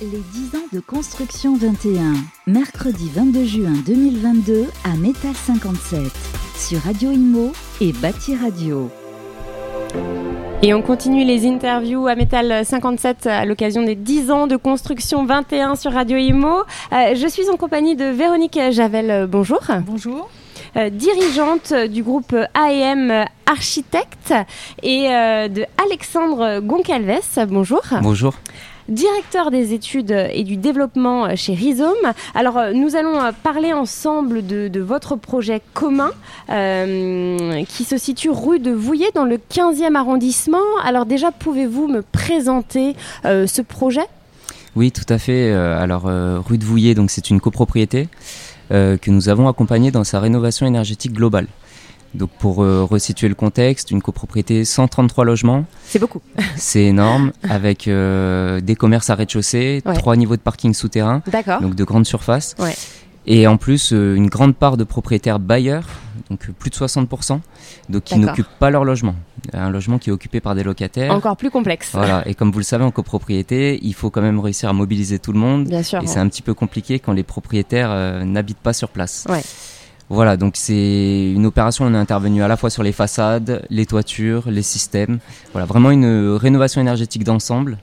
Les 10 ans de construction 21, mercredi 22 juin 2022 à Métal 57, sur Radio Imo et Bâti Radio. Et on continue les interviews à Métal 57 à l'occasion des 10 ans de construction 21 sur Radio Imo. Euh, je suis en compagnie de Véronique Javel. Bonjour. Bonjour. Euh, dirigeante du groupe AEM Architecte et euh, de Alexandre Goncalves. Bonjour. Bonjour directeur des études et du développement chez Rhizome. Alors, euh, nous allons euh, parler ensemble de, votre projet commun euh, qui se situe rue de Vouillé dans le 15e arrondissement. Alors déjà, pouvez-vous me présenter ce projet? Oui, tout à fait. Alors, rue de Vouillé, c'est une copropriété que nous avons accompagnée dans sa rénovation énergétique globale. Donc pour euh, resituer le contexte, une copropriété 133 logements. C'est beaucoup. C'est énorme, avec euh, des commerces à rez-de-chaussée, trois niveaux de parking souterrain, donc de grandes surfaces. Et en plus, euh, une grande part de propriétaires bailleurs, donc plus de 60%, donc qui n'occupent pas leur logement. Un logement qui est occupé par des locataires. Encore plus complexe. Voilà, et comme vous le savez, en copropriété, il faut quand même réussir à mobiliser tout le monde. Bien sûr. Et c'est un petit peu compliqué quand les propriétaires n'habitent pas sur place. Ouais. Voilà, donc c'est une opération, on est intervenu à la fois sur les façades, les toitures, les systèmes. Voilà, vraiment une rénovation énergétique d'ensemble.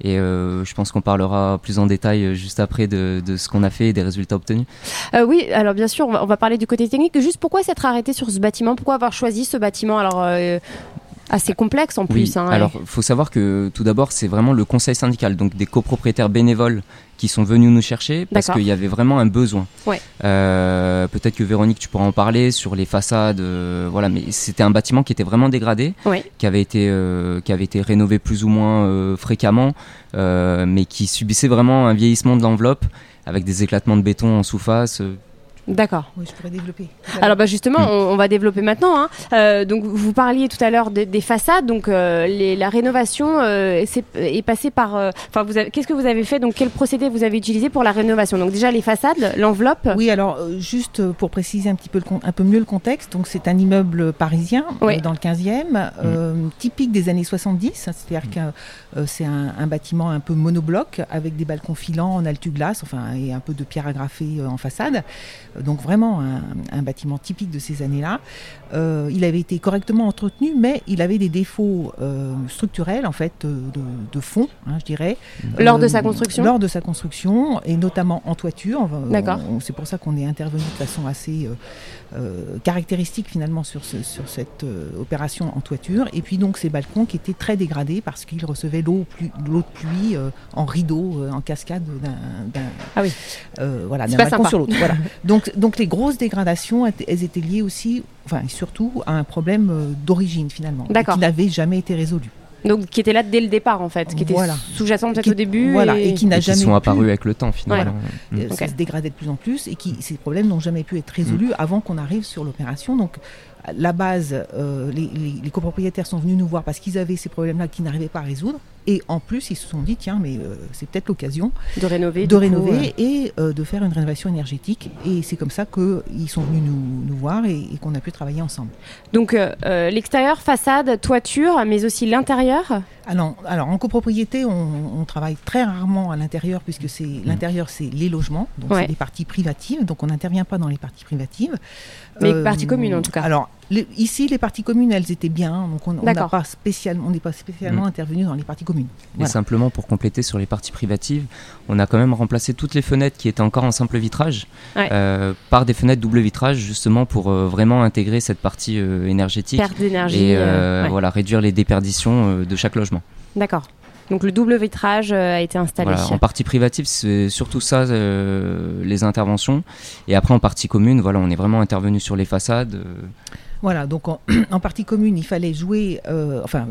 Et euh, je pense qu'on parlera plus en détail euh, juste après de, ce qu'on a fait et des résultats obtenus. Euh, oui, alors bien sûr, on va, parler du côté technique. Juste pourquoi s'être arrêté sur ce bâtiment? Pourquoi avoir choisi ce bâtiment? Alors, assez complexe en plus. Hein, alors, il faut savoir que tout d'abord, c'est vraiment le conseil syndical, donc des copropriétaires bénévoles qui sont venus nous chercher parce qu'il y avait vraiment un besoin. Euh, peut-être que Véronique, tu pourras en parler sur les façades, euh, voilà, mais c'était un bâtiment qui était vraiment dégradé, qui avait été euh, qui avait été rénové plus ou moins fréquemment, mais qui subissait vraiment un vieillissement de l'enveloppe avec des éclatements de béton en sous-face. D'accord. Oui, je pourrais développer. Alors bah justement, hmm. on, va développer maintenant. Hein. Euh, donc vous parliez tout à l'heure des, façades. Donc euh, les, la rénovation euh, est, est, passée par. Enfin, qu'est-ce que vous avez fait? Donc quel procédé vous avez utilisé pour la rénovation? Donc déjà les façades, l'enveloppe. Oui, alors juste pour préciser un petit peu un peu mieux le contexte. Donc c'est un immeuble parisien dans le 15e, hmm. typique des années 70. C'est-à-dire que c'est un, un, bâtiment un peu monobloc avec des balcons filants en altu-glace, enfin et un peu de pierre agrafée en façade donc vraiment un, bâtiment typique de ces années-là. Euh, il avait été correctement entretenu, mais il avait des défauts euh, structurels, en fait, de, fond, hein, je dirais. Lors de sa construction? Lors de sa construction, et notamment en toiture. D'accord. C'est pour ça qu'on est intervenu de façon assez euh, caractéristique, finalement, sur, sur cette opération en toiture. Et puis, donc, ces balcons qui étaient très dégradés parce qu'ils recevaient l'eau de pluie en rideau, en cascade d'un... Ah oui. voilà, d'un balcon sur l'autre. Voilà. Donc, donc les grosses dégradations, elles étaient liées aussi, enfin surtout, à un problème euh, d'origine finalement, qui n'avait jamais été résolu. Donc qui était là dès le départ en fait, qui était sous-jacent peut-être au début. Voilà, et, qui n'a jamais. sont apparus avec le temps finalement. Euh, ça se dégradait de plus en plus et qui ces problèmes n'ont jamais pu être résolus mm. avant qu'on arrive sur l'opération. Donc la base, euh, les, copropriétaires sont venus nous voir parce qu'ils avaient ces problèmes-là qu'ils n'arrivaient pas à résoudre. Et en plus, ils se sont dit, tiens, mais euh, c'est peut-être l'occasion de rénover, de rénover et euh, de faire une rénovation énergétique. Et c'est comme ça qu'ils sont venus nous, voir et, qu'on a pu travailler ensemble. Donc l'extérieur, façade, toiture, mais aussi l'intérieur? Alors, alors, en copropriété, on, travaille très rarement à l'intérieur puisque c'est mmh. l'intérieur, c'est les logements, donc c'est les parties privatives, donc on n'intervient pas dans les parties privatives. Mais parties communes en tout cas. Alors ici, les parties communes, elles étaient bien, donc on n'est pas spécialement, pas spécialement intervenu dans les parties communes. Et simplement pour compléter sur les parties privatives, on a quand même remplacé toutes les fenêtres qui étaient encore en simple vitrage euh, par des fenêtres double vitrage, justement pour euh, vraiment intégrer cette partie euh, énergétique et voilà réduire les déperditions de chaque logement. D'accord. Donc le double vitrage a été installé. en partie privative, c'est surtout ça, les interventions. Et après, en partie commune, voilà, on est vraiment intervenu sur les façades. Voilà, donc en, partie commune, il fallait jouer, euh, enfin,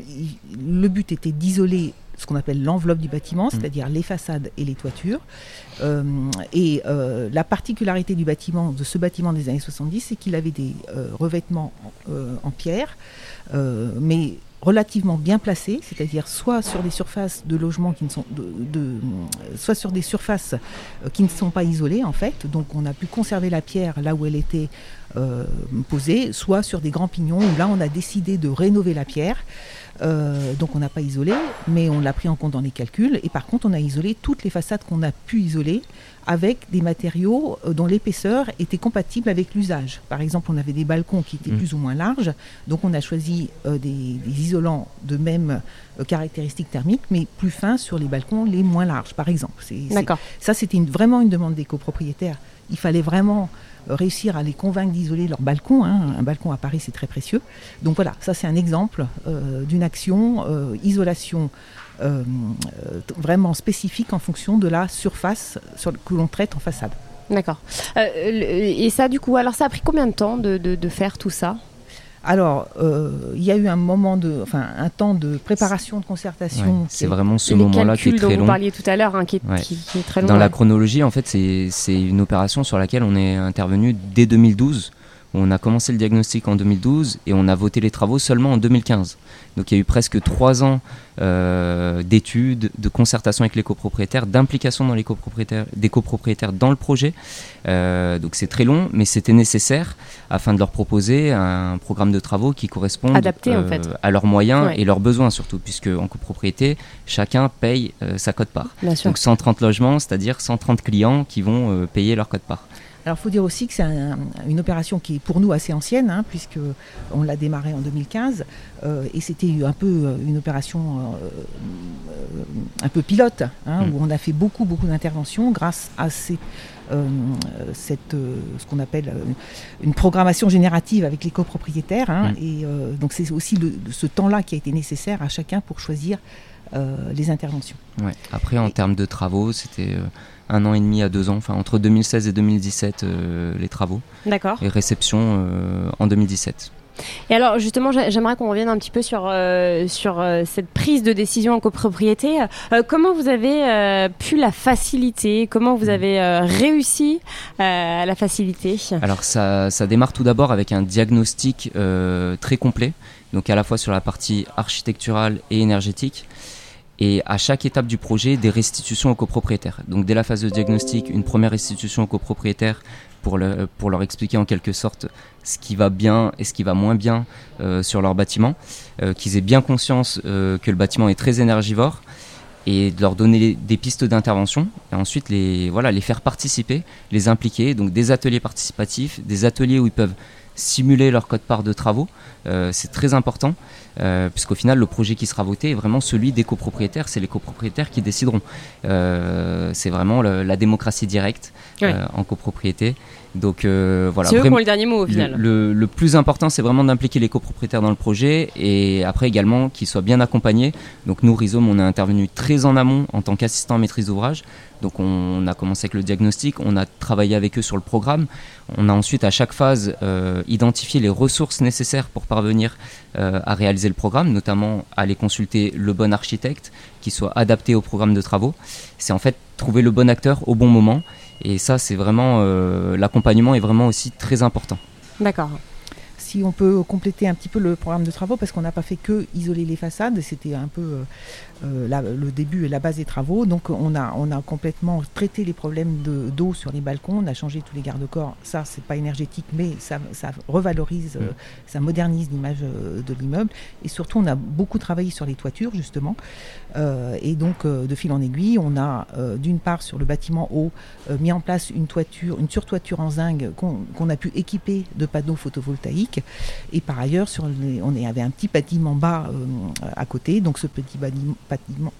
le but était d'isoler ce qu'on appelle l'enveloppe du bâtiment, mmh. c'est-à-dire les façades et les toitures. Euh, et euh, la particularité du bâtiment, de ce bâtiment des années 70, c'est qu'il avait des revêtements en pierre, mais relativement bien placés, c'est-à-dire soit sur des surfaces de logement qui ne sont de, soit sur des surfaces qui ne sont pas isolées en fait. Donc on a pu conserver la pierre là où elle était euh, soit sur des grands pignons où là on a décidé de rénover la pierre. donc on n'a pas isolé, mais on l'a pris en compte dans les calculs. Et par contre, on a isolé toutes les façades qu'on a pu isoler avec des matériaux dont l'épaisseur était compatible avec l'usage. Par exemple, on avait des balcons qui étaient mmh. plus ou moins larges, donc on a choisi des, des, isolants de même caractéristiques thermiques, mais plus fins sur les balcons les moins larges, par exemple. D'accord. Ça, c'était vraiment une demande des copropriétaires. Il fallait vraiment euh, réussir à les convaincre d'isoler leur balcon. Hein. Un balcon à Paris, c'est très précieux. Donc voilà, ça c'est un exemple euh, d'une action euh, isolation vraiment spécifique en fonction de la surface sur, que l'on traite en façade. D'accord. et ça, du coup, alors ça a pris combien de temps de faire tout ça? Alors, euh, il y a eu un moment de, enfin, un temps de préparation, de concertation. c'est vraiment ce moment-là qui est très dont long. Vous parliez tout à l'heure, hein, qui, est très long. Dans la chronologie, en fait, c'est une opération sur laquelle on est intervenu dès 2012. On a commencé le diagnostic en 2012 et on a voté les travaux seulement en 2015. Donc il y a eu presque trois ans euh, d'études, de concertation avec les copropriétaires, d'implication dans les copropriétaires, des copropriétaires dans le projet. Euh, donc c'est très long, mais c'était nécessaire afin de leur proposer un programme de travaux qui corresponde euh, à leurs moyens et leurs besoins surtout, puisque en copropriété, chacun paye sa cote-part. Donc 130 logements, c'est-à-dire 130 clients qui vont payer leur cote-part. Alors, il faut dire aussi que c'est une opération qui est pour nous assez ancienne, hein, puisque on l'a démarré en 2015, euh, et c'était un peu euh, une opération euh, un peu pilote, hein, mm. où on a fait beaucoup, beaucoup d'interventions grâce à cette, ce qu'on appelle une programmation générative avec les copropriétaires. Hein, mm. Et donc, c'est aussi ce temps-là qui a été nécessaire à chacun pour choisir les interventions. Après, en termes de travaux, c'était un an et demi à deux ans, enfin entre 2016 et 2017 euh, les travaux. D'accord. Et réception euh, en 2017. Et alors justement, j'aimerais qu'on revienne un petit peu sur, euh, sur cette prise de décision en copropriété. comment vous avez pu la faciliter? Comment vous avez réussi à la faciliter? Alors ça, ça, démarre tout d'abord avec un diagnostic très complet, donc à la fois sur la partie architecturale et énergétique et à chaque étape du projet des restitutions aux copropriétaires. Donc dès la phase de diagnostic, une première restitution aux copropriétaires pour, le, pour leur expliquer en quelque sorte ce qui va bien et ce qui va moins bien euh, sur leur bâtiment, euh, qu'ils aient bien conscience euh, que le bâtiment est très énergivore et de leur donner des pistes d'intervention. Et ensuite les, voilà, les faire participer, les impliquer, donc des ateliers participatifs, des ateliers où ils peuvent simuler leur code-part de travaux, c'est très important. Euh, puisqu'au final, le projet qui sera voté est vraiment celui des copropriétaires. C'est les copropriétaires qui décideront. Euh, c'est vraiment la démocratie directe euh, en copropriété. Donc voilà. C'est eux qui ont le dernier mot au final. Le, plus important, c'est vraiment d'impliquer les copropriétaires dans le projet et après également qu'ils soient bien accompagnés. Donc nous, Rhizome, on est intervenu très en amont en tant qu'assistant à maîtrise d'ouvrage. Donc on, a commencé avec le diagnostic, on a travaillé avec eux sur le programme. On a ensuite à chaque phase identifié les ressources nécessaires pour parvenir à réaliser le programme, notamment aller consulter le bon architecte qui soit adapté au programme de travaux. C'est en fait trouver le bon acteur au bon moment. Et ça, c'est vraiment euh, l'accompagnement est vraiment aussi très important. D'accord si on peut compléter un petit peu le programme de travaux, parce qu'on n'a pas fait que isoler les façades, c'était un peu euh, euh, le début et la base des travaux. Donc on a, on a complètement traité les problèmes d'eau sur les balcons, on a changé tous les garde-corps. Ça, c'est pas énergétique, mais ça, ça revalorise, euh, ça modernise l'image de l'immeuble. Et surtout, on a beaucoup travaillé sur les toitures, justement. et donc, de fil en aiguille, on a d'une part sur le bâtiment haut mis en place une toiture, une surtoiture en zinc qu'on a pu équiper de panneaux photovoltaïques et par ailleurs, sur on avait un petit bâtiment bas euh, à côté. Donc ce petit bâtiment,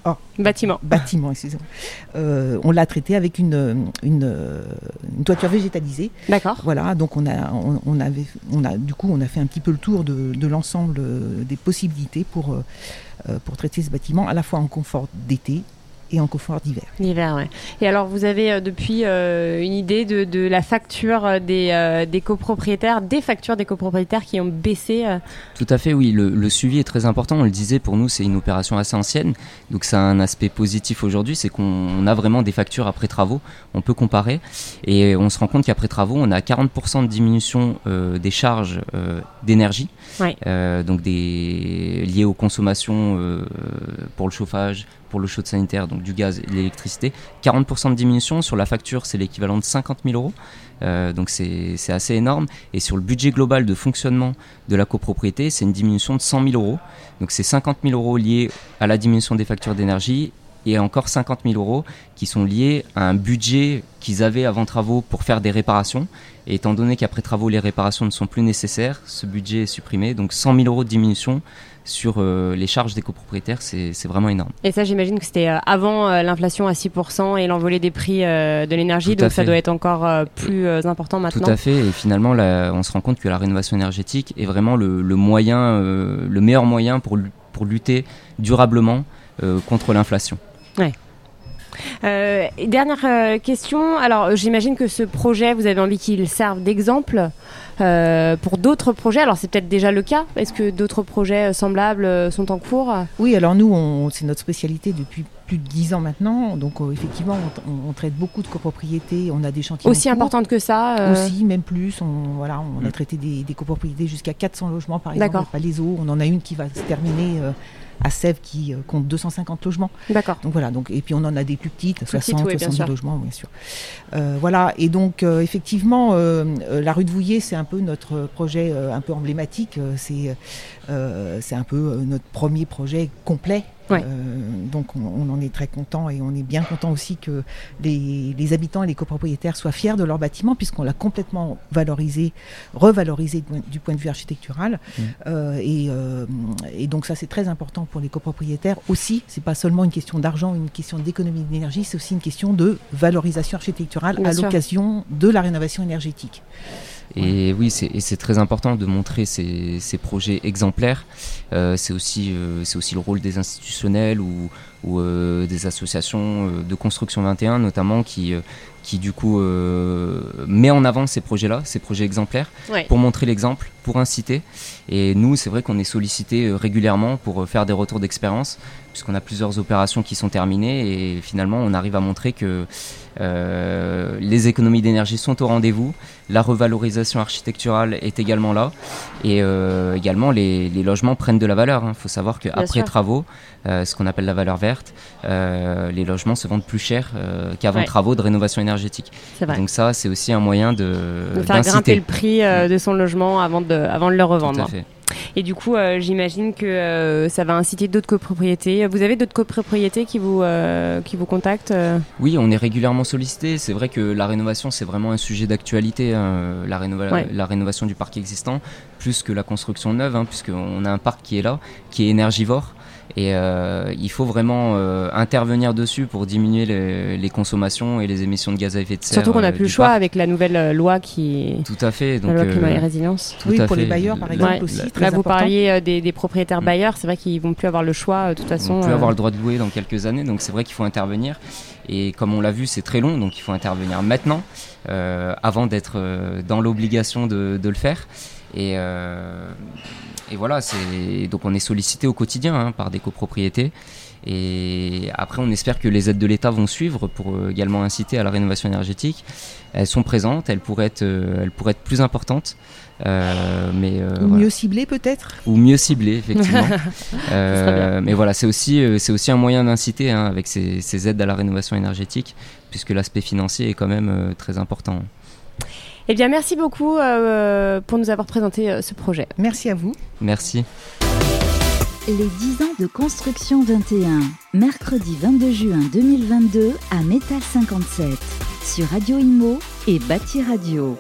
oh, bâtiment, bâtiment, euh, on l'a traité avec une, une, toiture végétalisée. D'accord. Voilà. Donc on a, on, avait, on a, du coup, on a fait un petit peu le tour de, de l'ensemble des possibilités pour, euh, pour traiter ce bâtiment, à la fois en confort d'été et en confort d'hiver. L'hiver, oui. Et alors, vous avez euh, depuis euh, une idée de, de, la facture euh, des, des, copropriétaires, des factures des copropriétaires qui ont baissé Tout à fait, oui. Le, le, suivi est très important. On le disait, pour nous, c'est une opération assez ancienne. Donc, ça a un aspect positif aujourd'hui, c'est qu'on a vraiment des factures après travaux. On peut comparer. Et on se rend compte qu'après travaux, on a 40% de diminution des charges d'énergie. Ouais. donc, des, liées aux consommations pour le chauffage, pour le chaud sanitaire, donc du gaz et de l'électricité. 40% de diminution. Sur la facture, c'est l'équivalent de 50 000 euros. Euh, donc c'est assez énorme. Et sur le budget global de fonctionnement de la copropriété, c'est une diminution de 100 000 euros. Donc c'est 50 000 euros liés à la diminution des factures d'énergie et encore 50 000 euros qui sont liés à un budget qu'ils avaient avant travaux pour faire des réparations. Et étant donné qu'après travaux, les réparations ne sont plus nécessaires, ce budget est supprimé. Donc 100 000 euros de diminution sur euh, les charges des copropriétaires, c'est vraiment énorme. Et ça, j'imagine que c'était euh, avant euh, l'inflation à 6% et l'envolée des prix de l'énergie, donc ça doit être encore plus important maintenant. Tout à fait, et finalement, on se rend compte que la rénovation énergétique est vraiment le, moyen, le meilleur moyen pour, pour lutter durablement contre l'inflation. Ouais. Euh, dernière euh, question. Alors, j'imagine que ce projet, vous avez envie qu'il serve d'exemple euh, pour d'autres projets. Alors, c'est peut-être déjà le cas. Est-ce que d'autres projets semblables sont en cours? Oui, alors nous, c'est notre spécialité depuis plus de 10 ans maintenant. Donc, effectivement, on, traite beaucoup de copropriétés. On a des chantiers. Aussi importantes que ça Aussi, même plus. On, voilà, on a mm. traité des, copropriétés jusqu'à 400 logements, par exemple, pas les eaux. On en a une qui va se terminer à Sèvres qui euh, compte 250 logements. D'accord. Donc voilà, donc, et puis on en a des plus petites, 60, 70 logements, bien sûr. Euh, voilà, et donc euh, effectivement, la rue de Vouillé, c'est un peu notre projet un peu emblématique. c'est c'est un peu notre premier projet complet euh, donc on, en est très content et on est bien content aussi que les, habitants et les copropriétaires soient fiers de leur bâtiment puisqu'on l'a complètement valorisé, revalorisé du point de vue architectural. Mm. Euh, euh, et, donc ça c'est très important pour les copropriétaires aussi. C'est pas seulement une question d'argent, une question d'économie d'énergie, c'est aussi une question de valorisation architecturale à l'occasion de la rénovation énergétique. Et oui, c'est très important de montrer ces, projets exemplaires. Euh, c'est aussi, euh, aussi le rôle des institutionnels ou, ou euh, des associations de construction 21 notamment qui, qui du coup met en avant ces projets-là, ces projets exemplaires, pour montrer l'exemple, pour inciter. Et nous, c'est vrai qu'on est sollicité régulièrement pour faire des retours d'expérience, puisqu'on a plusieurs opérations qui sont terminées et finalement on arrive à montrer que euh, les économies d'énergie sont au rendez-vous, la revalorisation architecturale est également là, et euh, également les, logements prennent de la valeur. Il hein. faut savoir qu'après travaux, euh, ce qu'on appelle la valeur verte, les logements se vendent plus cher qu'avant travaux de rénovation énergétique. Donc ça, c'est aussi un moyen de, de faire grimper le prix de son logement avant de, avant de le revendre. Tout à fait. Et du coup, euh, j'imagine que euh, ça va inciter d'autres copropriétés. Vous avez d'autres copropriétés qui vous, euh, qui vous contactent Oui, on est régulièrement sollicité. C'est vrai que la rénovation, c'est vraiment un sujet d'actualité, hein. la, la, rénovation du parc existant, plus que la construction neuve, hein, puisqu'on a un parc qui est là, qui est énergivore. Et euh, il faut vraiment euh, intervenir dessus pour diminuer les, consommations et les émissions de gaz à effet de serre. Surtout qu'on n'a euh, plus le choix avec la nouvelle loi qui. Tout à fait. Donc, la loi climat et résilience. oui, pour les bailleurs par exemple aussi. Là, vous parliez des, propriétaires bailleurs, c'est vrai qu'ils vont plus avoir le choix de toute façon. Ils vont plus avoir le droit de louer dans quelques années, donc c'est vrai qu'il faut intervenir. Et comme on l'a vu, c'est très long, donc il faut intervenir maintenant, avant d'être dans l'obligation de, de, le faire. Et, et voilà, c'est donc on est sollicité au quotidien hein, par des copropriétés. Et après, on espère que les aides de l'État vont suivre pour euh, également inciter à la rénovation énergétique. Elles sont présentes, elles pourraient être, euh, elles pourraient être plus importantes. Euh, mais Ou mieux ciblées peut-être? Ou mieux ciblées, effectivement. mais voilà, c'est aussi, c'est aussi un moyen d'inciter hein, avec ces, ces, aides à la rénovation énergétique, puisque l'aspect financier est quand même très important. Eh bien, merci beaucoup euh, pour nous avoir présenté euh, ce projet. Merci à vous. Merci. Les 10 ans de construction 21, mercredi 22 juin 2022 à Métal 57, sur Radio Imo et Bâti Radio.